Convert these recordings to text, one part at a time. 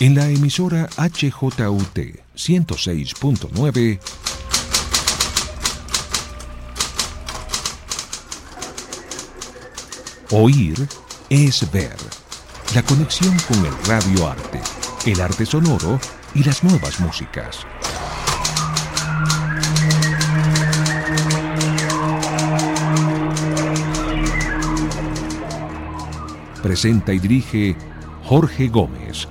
En la emisora HJUT 106.9 Oír es ver. La conexión con el radio arte, el arte sonoro y las nuevas músicas. Presenta y dirige Jorge Gómez.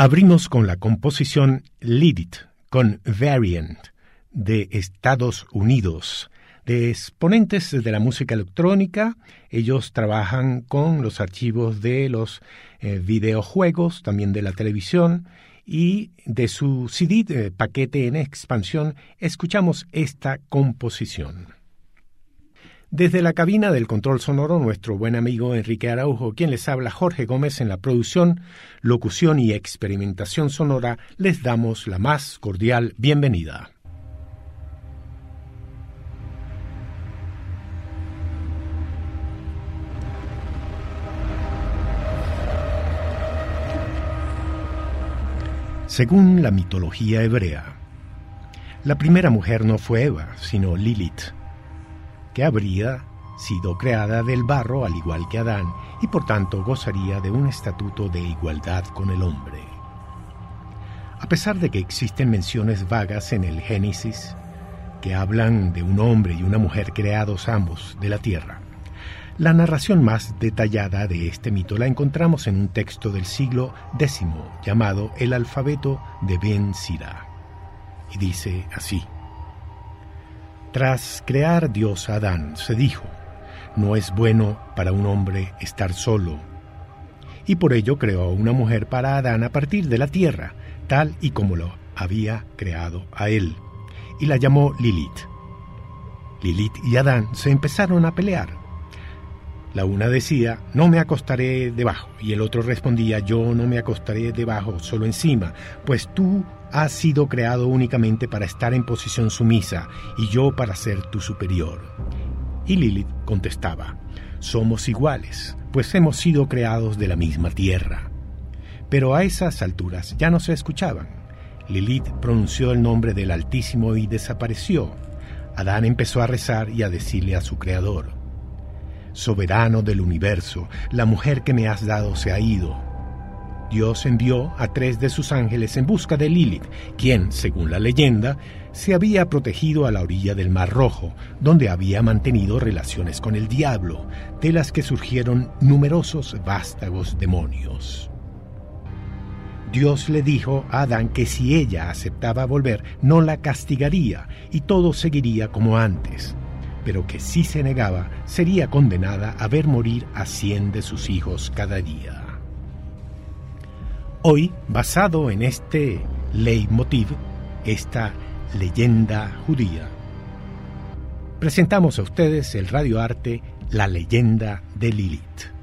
Abrimos con la composición Lead con Variant de Estados Unidos, de exponentes de la música electrónica. Ellos trabajan con los archivos de los eh, videojuegos, también de la televisión, y de su CD paquete en expansión escuchamos esta composición. Desde la cabina del control sonoro, nuestro buen amigo Enrique Araujo, quien les habla Jorge Gómez en la producción, locución y experimentación sonora, les damos la más cordial bienvenida. Según la mitología hebrea, la primera mujer no fue Eva, sino Lilith que habría sido creada del barro al igual que Adán y por tanto gozaría de un estatuto de igualdad con el hombre. A pesar de que existen menciones vagas en el Génesis que hablan de un hombre y una mujer creados ambos de la tierra, la narración más detallada de este mito la encontramos en un texto del siglo X llamado El alfabeto de Ben Sira. Y dice así. Tras crear Dios a Adán, se dijo, no es bueno para un hombre estar solo. Y por ello creó una mujer para Adán a partir de la tierra, tal y como lo había creado a él, y la llamó Lilith. Lilith y Adán se empezaron a pelear. La una decía, no me acostaré debajo, y el otro respondía, yo no me acostaré debajo, solo encima, pues tú has sido creado únicamente para estar en posición sumisa y yo para ser tu superior. Y Lilith contestaba, somos iguales, pues hemos sido creados de la misma tierra. Pero a esas alturas ya no se escuchaban. Lilith pronunció el nombre del Altísimo y desapareció. Adán empezó a rezar y a decirle a su Creador, Soberano del universo, la mujer que me has dado se ha ido Dios envió a tres de sus ángeles en busca de Lilith, quien, según la leyenda, se había protegido a la orilla del Mar Rojo, donde había mantenido relaciones con el diablo, de las que surgieron numerosos vástagos demonios. Dios le dijo a Adán que si ella aceptaba volver, no la castigaría y todo seguiría como antes, pero que si se negaba, sería condenada a ver morir a cien de sus hijos cada día. Hoy, basado en este leitmotiv, esta leyenda judía, presentamos a ustedes el radioarte La leyenda de Lilith.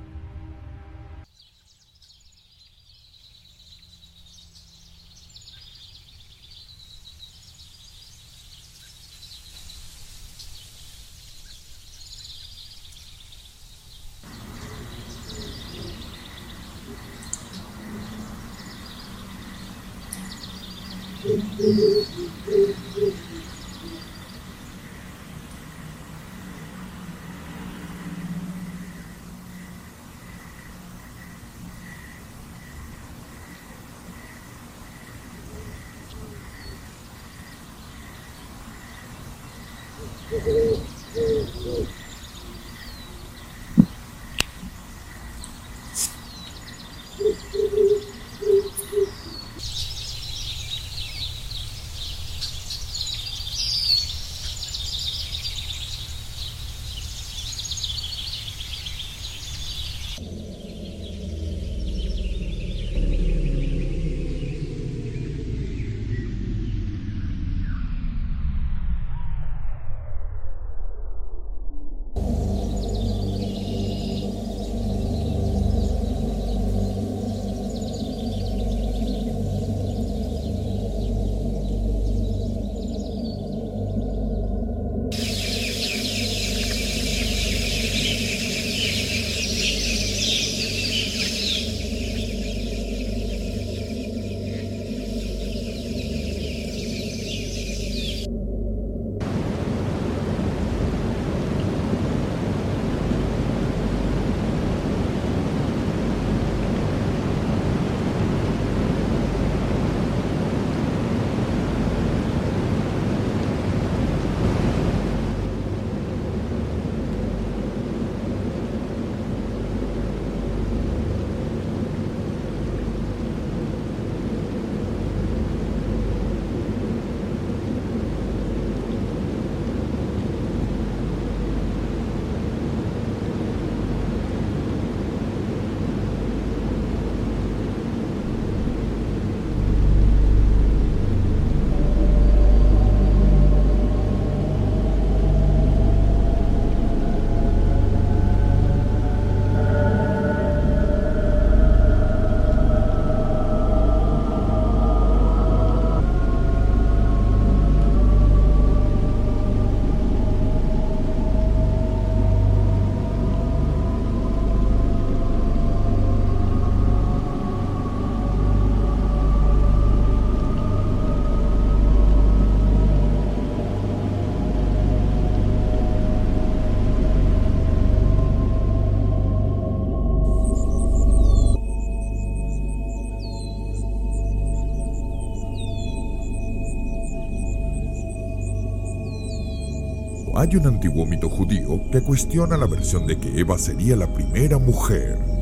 Hay un antiguo mito judío que cuestiona la versión de que Eva sería la primera mujer.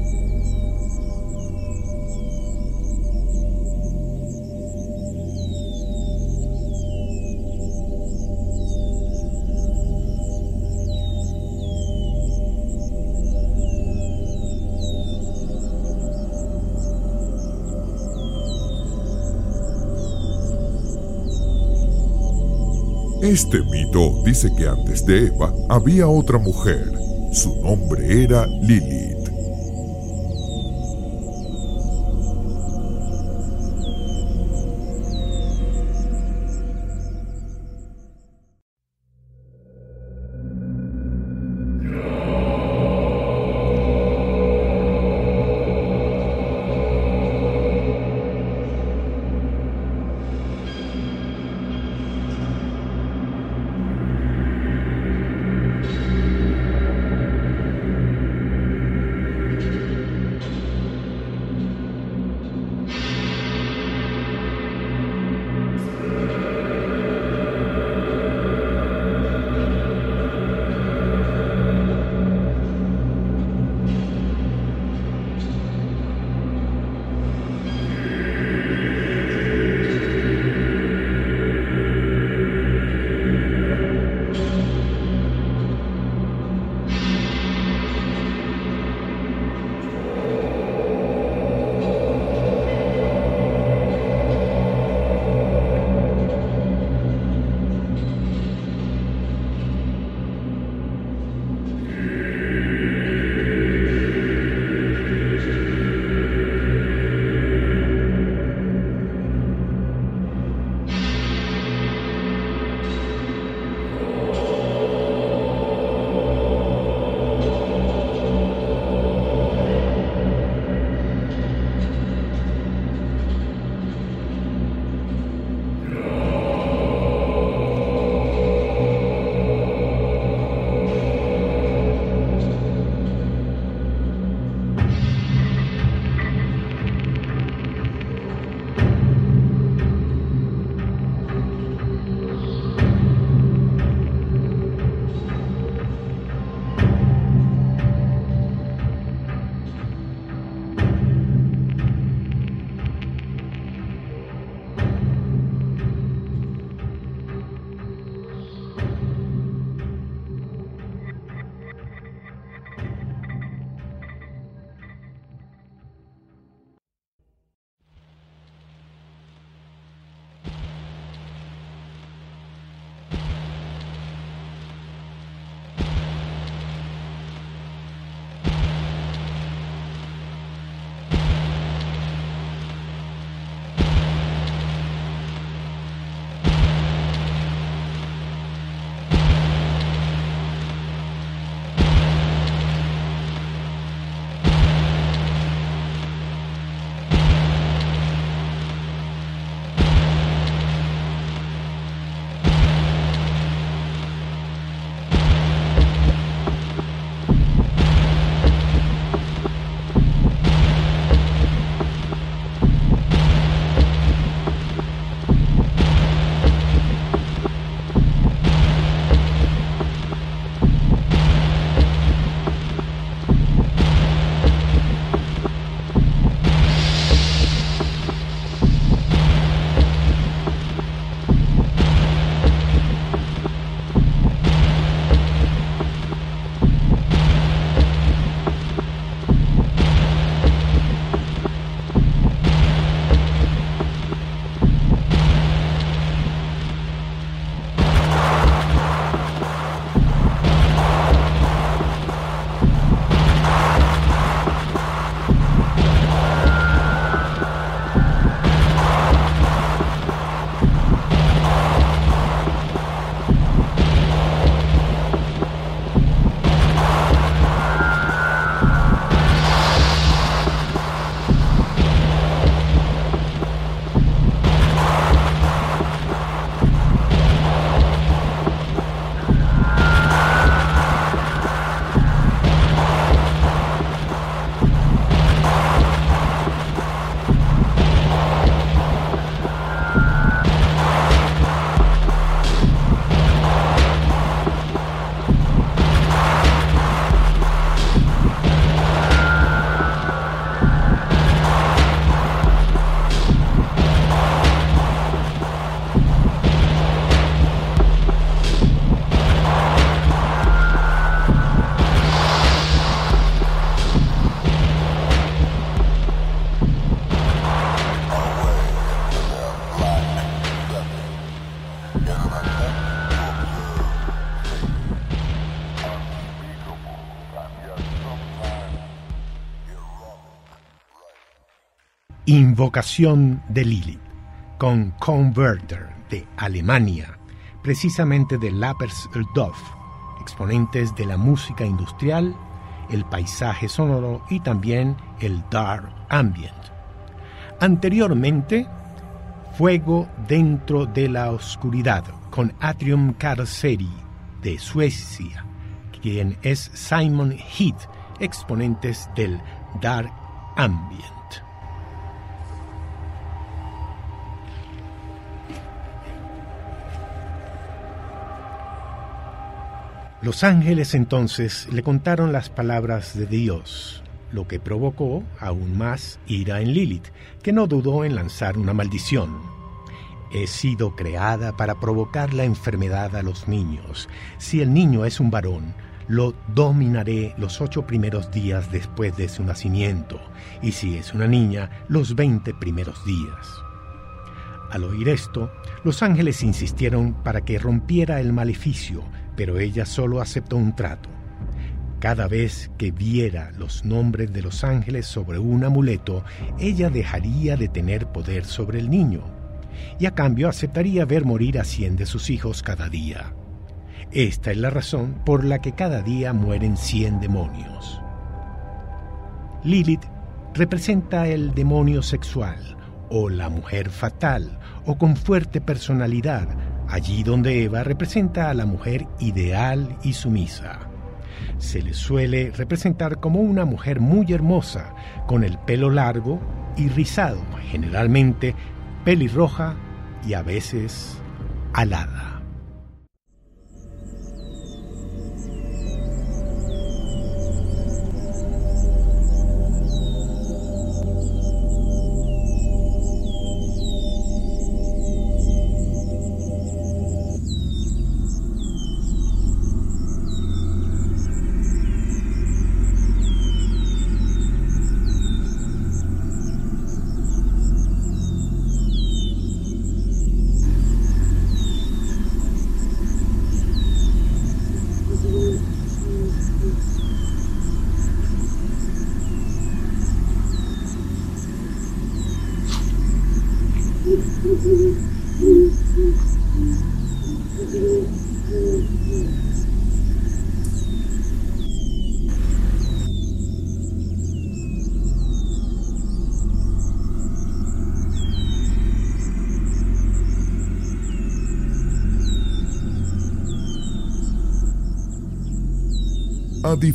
Este mito dice que antes de Eva había otra mujer. Su nombre era Lilith. Invocación de Lilith, con Converter de Alemania, precisamente de Lappersdorf, exponentes de la música industrial, el paisaje sonoro y también el dark ambient. Anteriormente, Fuego dentro de la oscuridad, con Atrium Carceri de Suecia, quien es Simon Heath, exponentes del dark ambient. Los ángeles entonces le contaron las palabras de Dios, lo que provocó aún más ira en Lilith, que no dudó en lanzar una maldición. He sido creada para provocar la enfermedad a los niños. Si el niño es un varón, lo dominaré los ocho primeros días después de su nacimiento, y si es una niña, los veinte primeros días. Al oír esto, los ángeles insistieron para que rompiera el maleficio, pero ella solo aceptó un trato. Cada vez que viera los nombres de los ángeles sobre un amuleto, ella dejaría de tener poder sobre el niño, y a cambio aceptaría ver morir a cien de sus hijos cada día. Esta es la razón por la que cada día mueren cien demonios. Lilith representa el demonio sexual, o la mujer fatal, o con fuerte personalidad, allí donde Eva representa a la mujer ideal y sumisa. Se le suele representar como una mujer muy hermosa, con el pelo largo y rizado, generalmente pelirroja y a veces alada.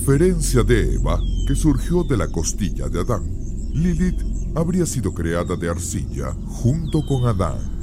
Diferencia de Eva, que surgió de la costilla de Adán, Lilith habría sido creada de arcilla junto con Adán.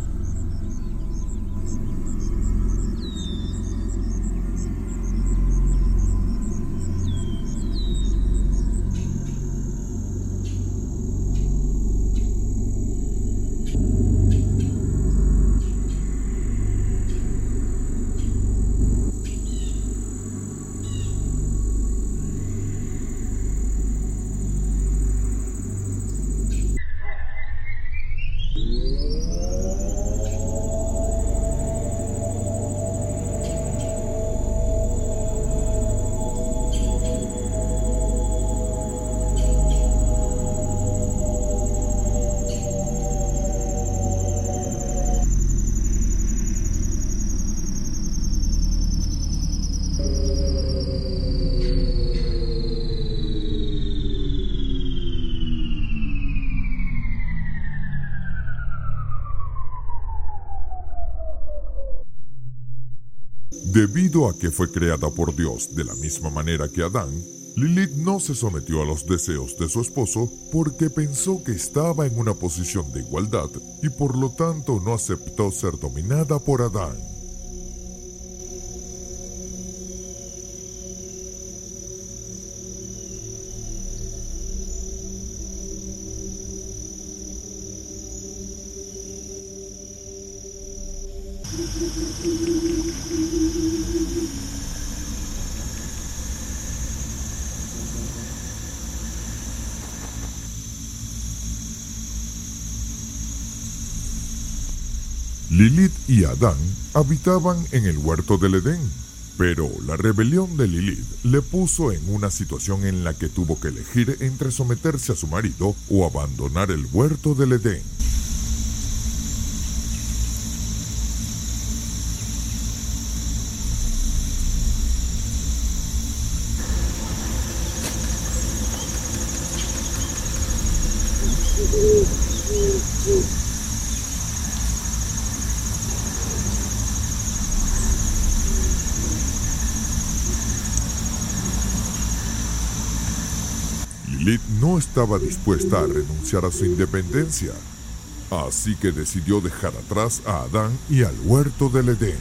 A que fue creada por Dios de la misma manera que Adán, Lilith no se sometió a los deseos de su esposo porque pensó que estaba en una posición de igualdad y por lo tanto no aceptó ser dominada por Adán. Y Adán habitaban en el huerto del Edén. Pero la rebelión de Lilith le puso en una situación en la que tuvo que elegir entre someterse a su marido o abandonar el huerto del Edén. Lilith estaba dispuesta a renunciar a su independencia, así que decidió dejar atrás a Adán y al huerto del Edén.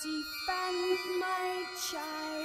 Defend my child.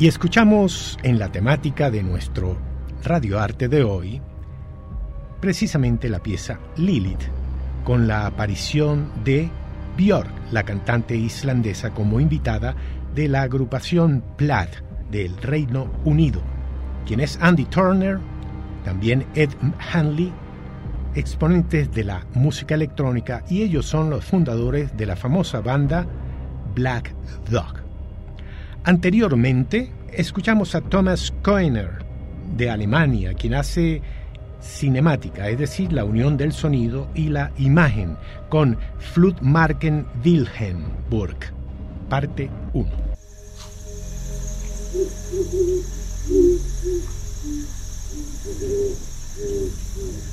Y escuchamos en la temática de nuestro radioarte de hoy precisamente la pieza Lilith, con la aparición de Björk, la cantante islandesa, como invitada de la agrupación Plaid del Reino Unido, quien es Andy Turner, también Ed Hanley, exponentes de la música electrónica, y ellos son los fundadores de la famosa banda Black Dog. Anteriormente, escuchamos a Thomas Koener de Alemania, quien hace cinemática, es decir, la unión del sonido y la imagen, con Flutmarken Wilhelmburg, parte 1.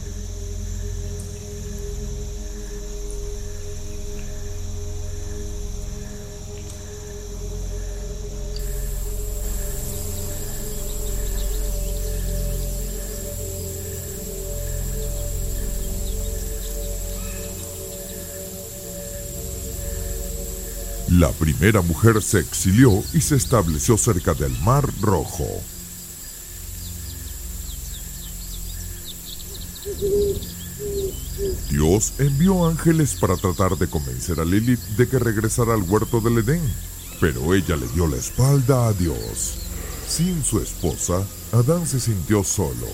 La primera mujer se exilió y se estableció cerca del Mar Rojo. Dios envió ángeles para tratar de convencer a Lilith de que regresara al huerto del Edén, pero ella le dio la espalda a Dios. Sin su esposa, Adán se sintió solo.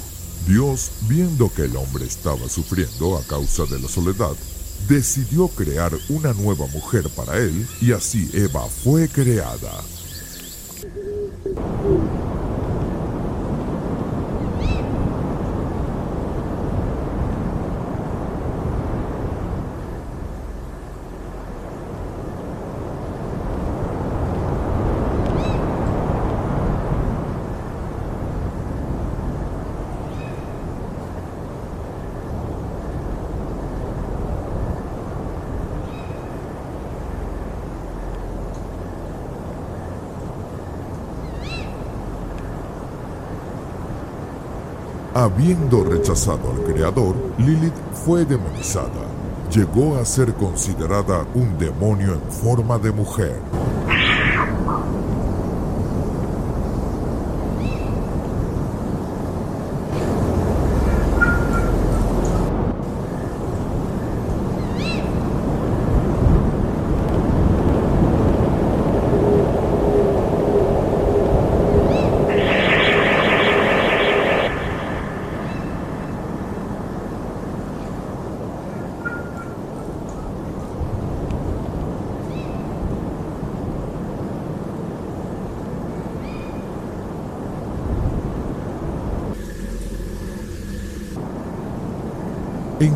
Dios, viendo que el hombre estaba sufriendo a causa de la soledad, decidió crear una nueva mujer para él y así Eva fue creada. Habiendo rechazado al Creador, Lilith fue demonizada. Llegó a ser considerada un demonio en forma de mujer.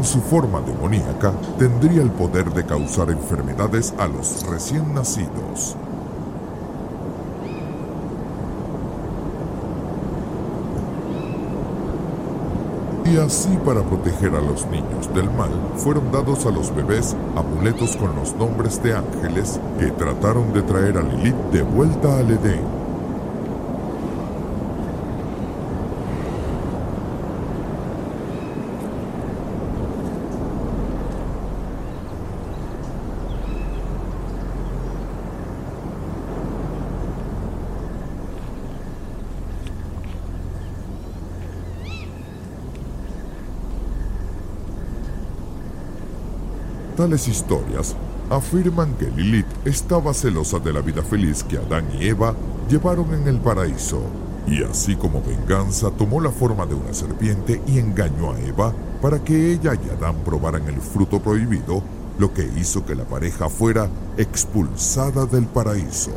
Su forma demoníaca, tendría el poder de causar enfermedades a los recién nacidos. Y así para proteger a los niños del mal, fueron dados a los bebés amuletos con los nombres de ángeles que trataron de traer a Lilith de vuelta al Edén. Tales historias afirman que Lilith estaba celosa de la vida feliz que Adán y Eva llevaron en el paraíso, y así como venganza tomó la forma de una serpiente y engañó a Eva para que ella y Adán probaran el fruto prohibido, lo que hizo que la pareja fuera expulsada del paraíso.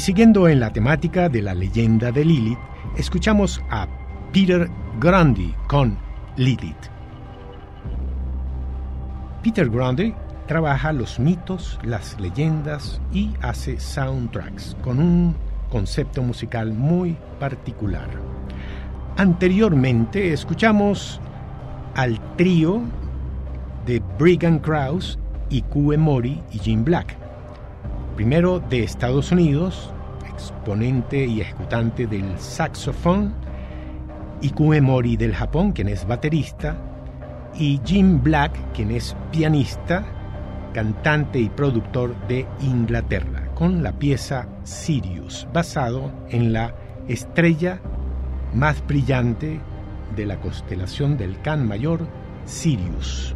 Y siguiendo en la temática de la leyenda de Lilith, escuchamos a Peter Grundy con Lilith. Peter Grundy trabaja los mitos, las leyendas y hace soundtracks con un concepto musical muy particular. Anteriormente escuchamos al trío de Brigham Krause y Kue Mori y Jim Black. Primero de Estados Unidos, exponente y ejecutante del saxofón, y Kue Mori del Japón, quien es baterista, y Jim Black, quien es pianista, cantante y productor de Inglaterra, con la pieza Sirius, basado en la estrella más brillante de la constelación del Can Mayor, Sirius.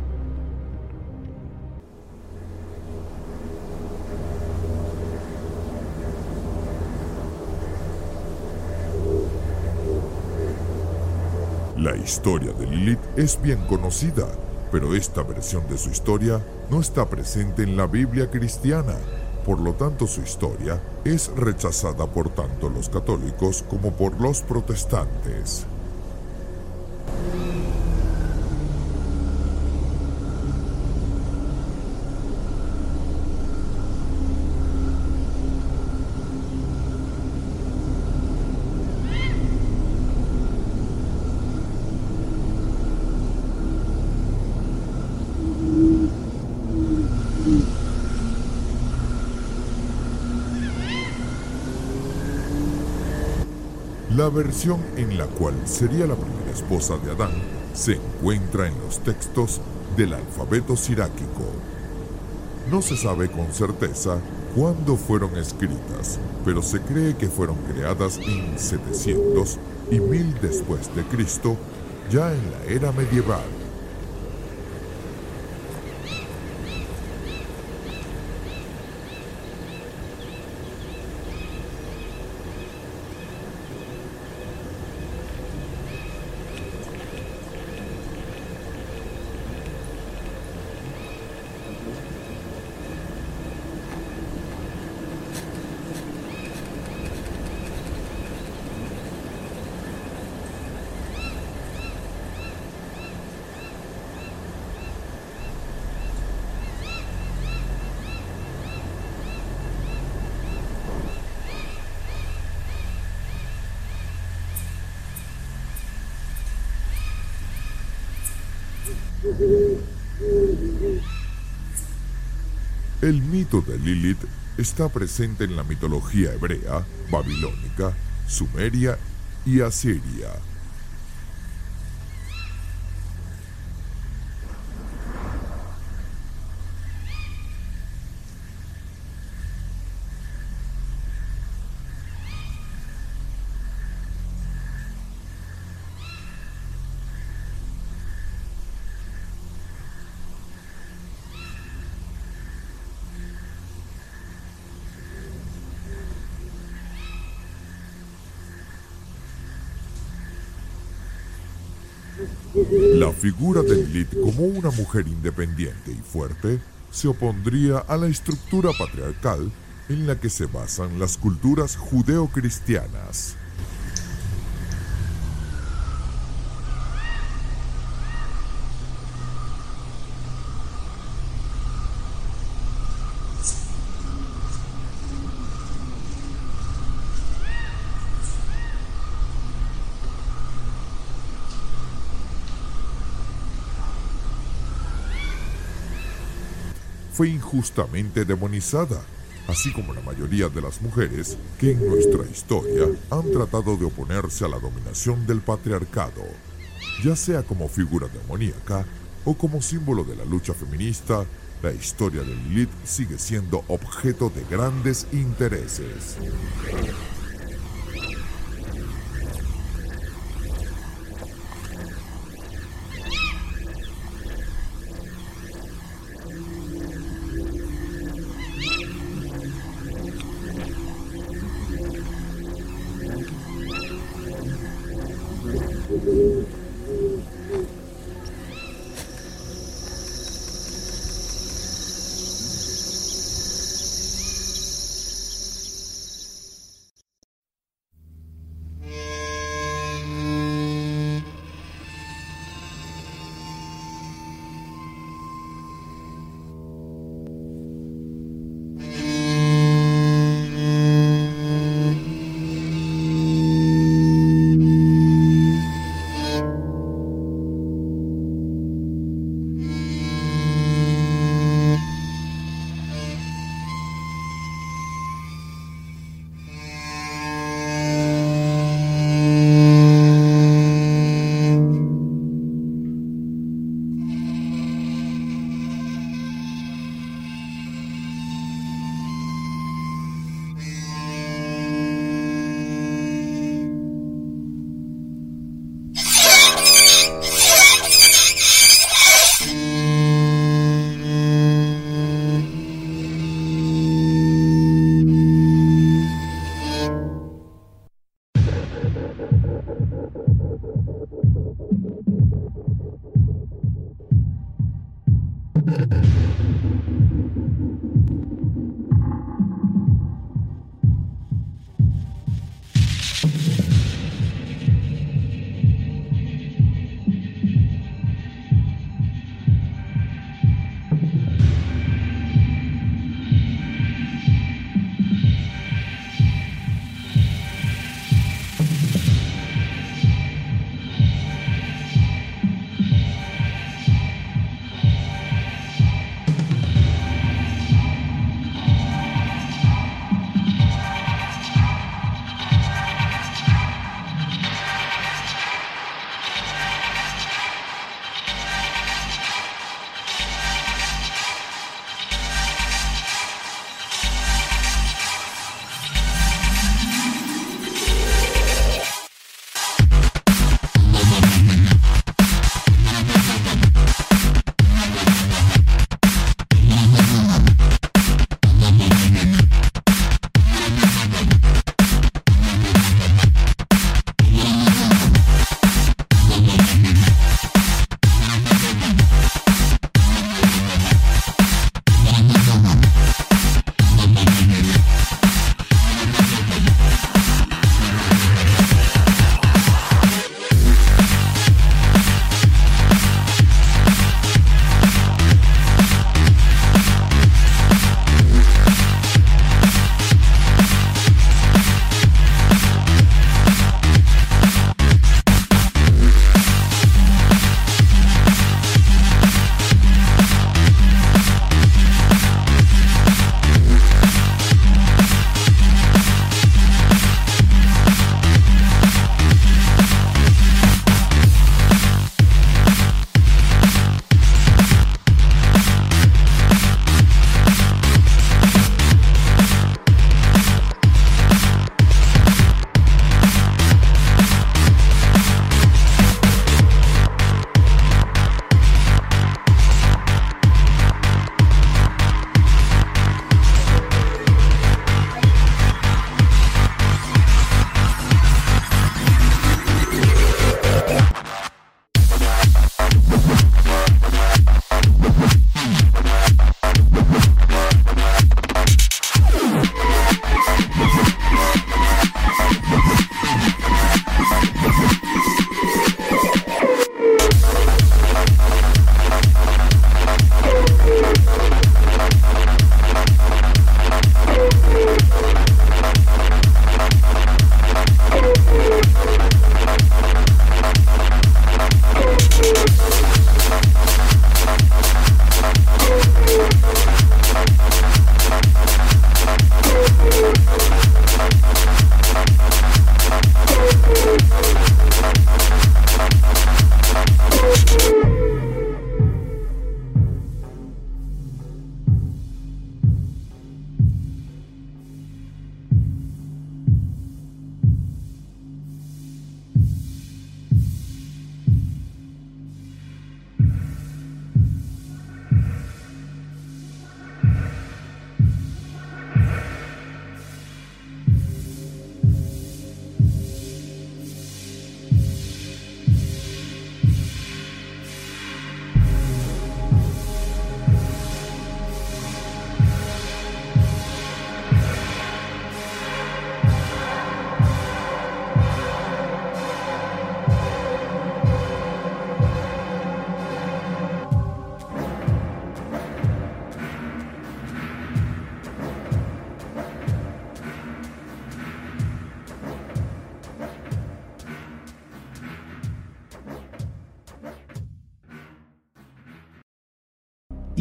La historia de Lilith es bien conocida, pero esta versión de su historia no está presente en la Biblia cristiana. Por lo tanto, su historia es rechazada por tanto los católicos como por los protestantes. La versión en la cual sería la primera esposa de Adán se encuentra en los textos del alfabeto siráquico. No se sabe con certeza cuándo fueron escritas, pero se cree que fueron creadas en 700 y 1000 después de Cristo, ya en la era medieval. El mito de Lilith está presente en la mitología hebrea, babilónica, sumeria y asiria. Figura de Lilith como una mujer independiente y fuerte se opondría a la estructura patriarcal en la que se basan las culturas judeocristianas. Fue injustamente demonizada, así como la mayoría de las mujeres que en nuestra historia han tratado de oponerse a la dominación del patriarcado, ya sea como figura demoníaca o como símbolo de la lucha feminista, la historia de Lilith sigue siendo objeto de grandes intereses.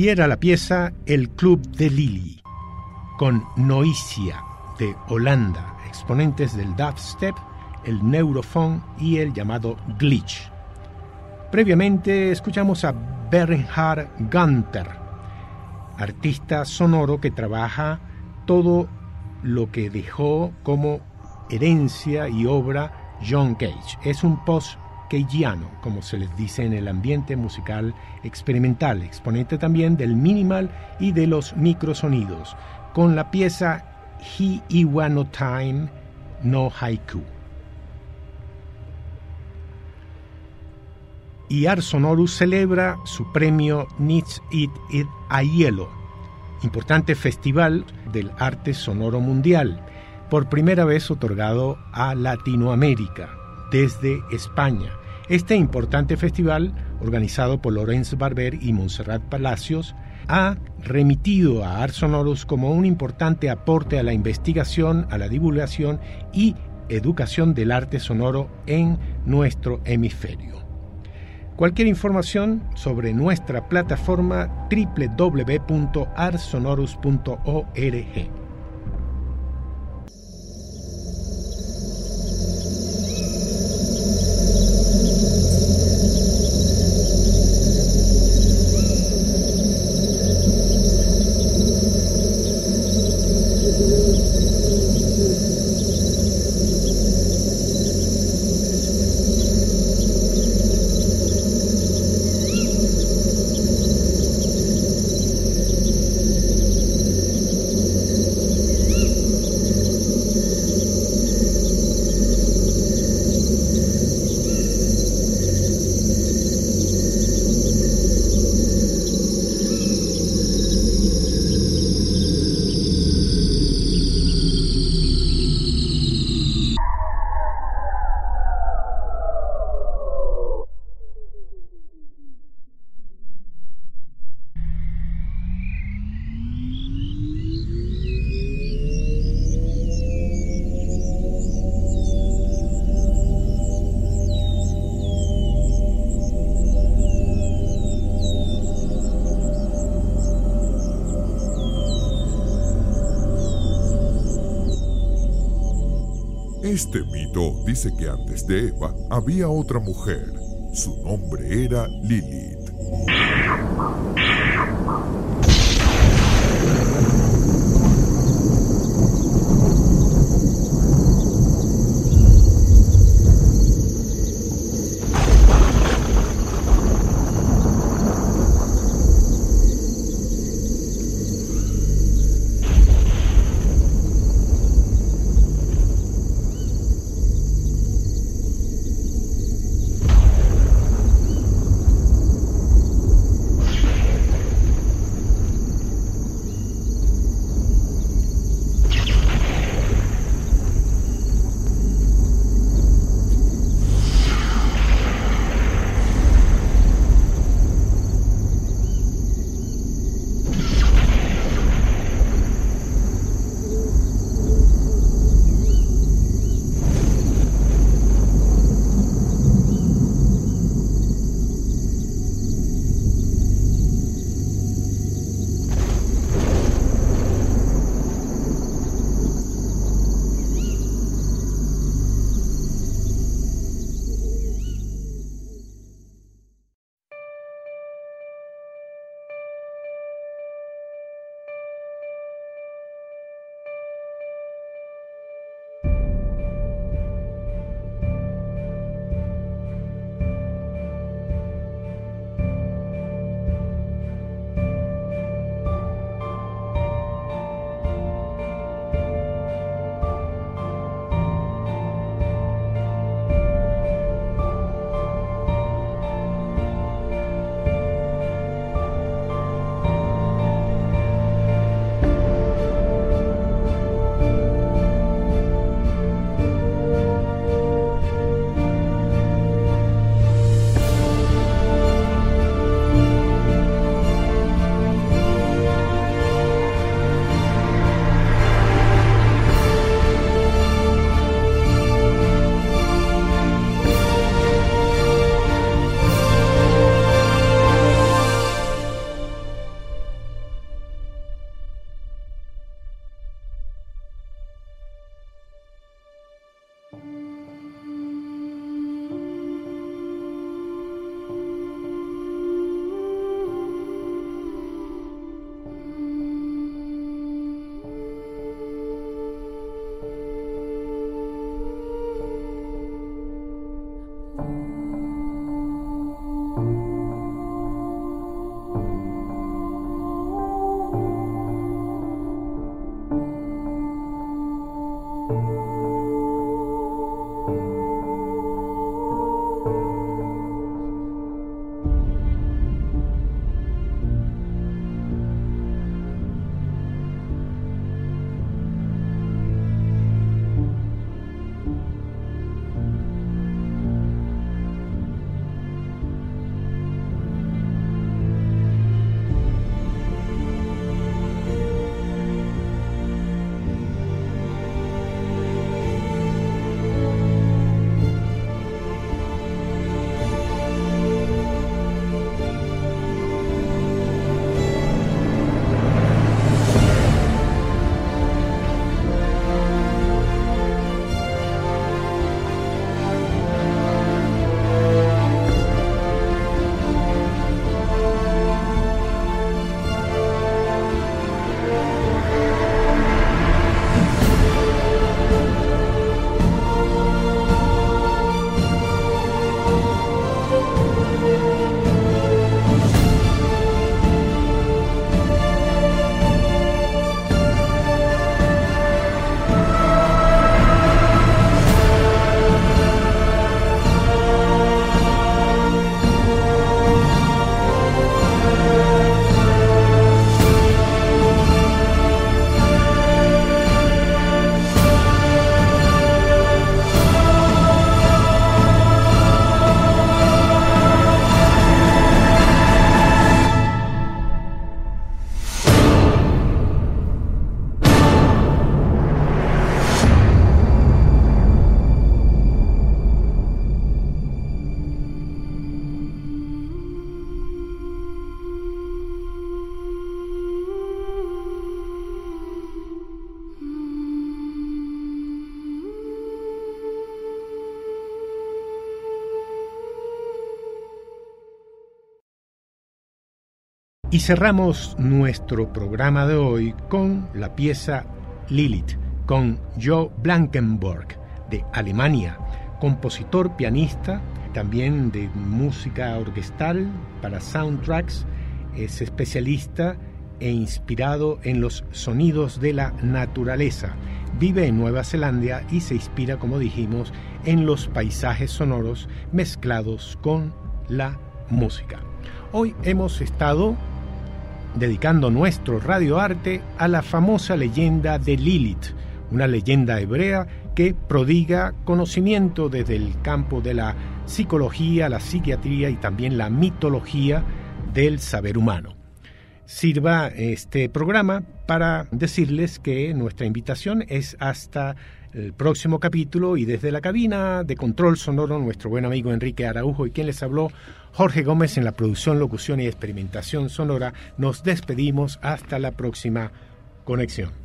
Y era la pieza El Club de Lily, con Noisia de Holanda, exponentes del dubstep, el neurophone y el llamado glitch. Previamente escuchamos a Bernhard Gunther, artista sonoro que trabaja todo lo que dejó como herencia y obra John Cage. Es un post como se les dice en el ambiente musical experimental, exponente también del minimal y de los microsonidos, con la pieza He Iwa no Time no Haiku. y celebra su premio Nits It It Aielo, importante festival del arte sonoro mundial, por primera vez otorgado a Latinoamérica desde España. Este importante festival, organizado por Lorenz Barber y Montserrat Palacios, ha remitido a Ars Sonorus como un importante aporte a la investigación, a la divulgación y educación del arte sonoro en nuestro hemisferio. Cualquier información sobre nuestra plataforma www.arsonorus.org. dice que antes de Eva había otra mujer. Su nombre era Lilith. Cerramos nuestro programa de hoy con la pieza Lilith, con Joe Blankenburg de Alemania, compositor, pianista, también de música orquestal para soundtracks, es especialista e inspirado en los sonidos de la naturaleza. Vive en Nueva Zelanda y se inspira, como dijimos, en los paisajes sonoros mezclados con la música. Hoy hemos estado dedicando nuestro radioarte a la famosa leyenda de Lilith, una leyenda hebrea que prodiga conocimiento desde el campo de la psicología, la psiquiatría y también la mitología del saber humano. Sirva este programa para decirles que nuestra invitación es hasta el próximo capítulo y desde la cabina de control sonoro nuestro buen amigo Enrique Araujo y quien les habló Jorge Gómez en la producción, locución y experimentación sonora, nos despedimos hasta la próxima conexión.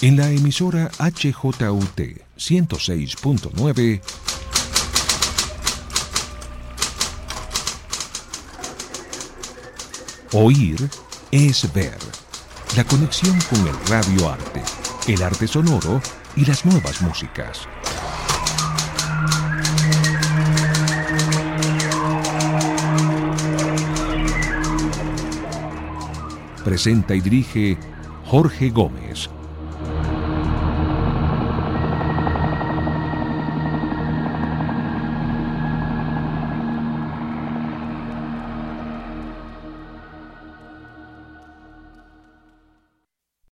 En la emisora HJUT 106.9 Oír es ver. La conexión con el radio arte, el arte sonoro y las nuevas músicas. Presenta y dirige Jorge Gómez.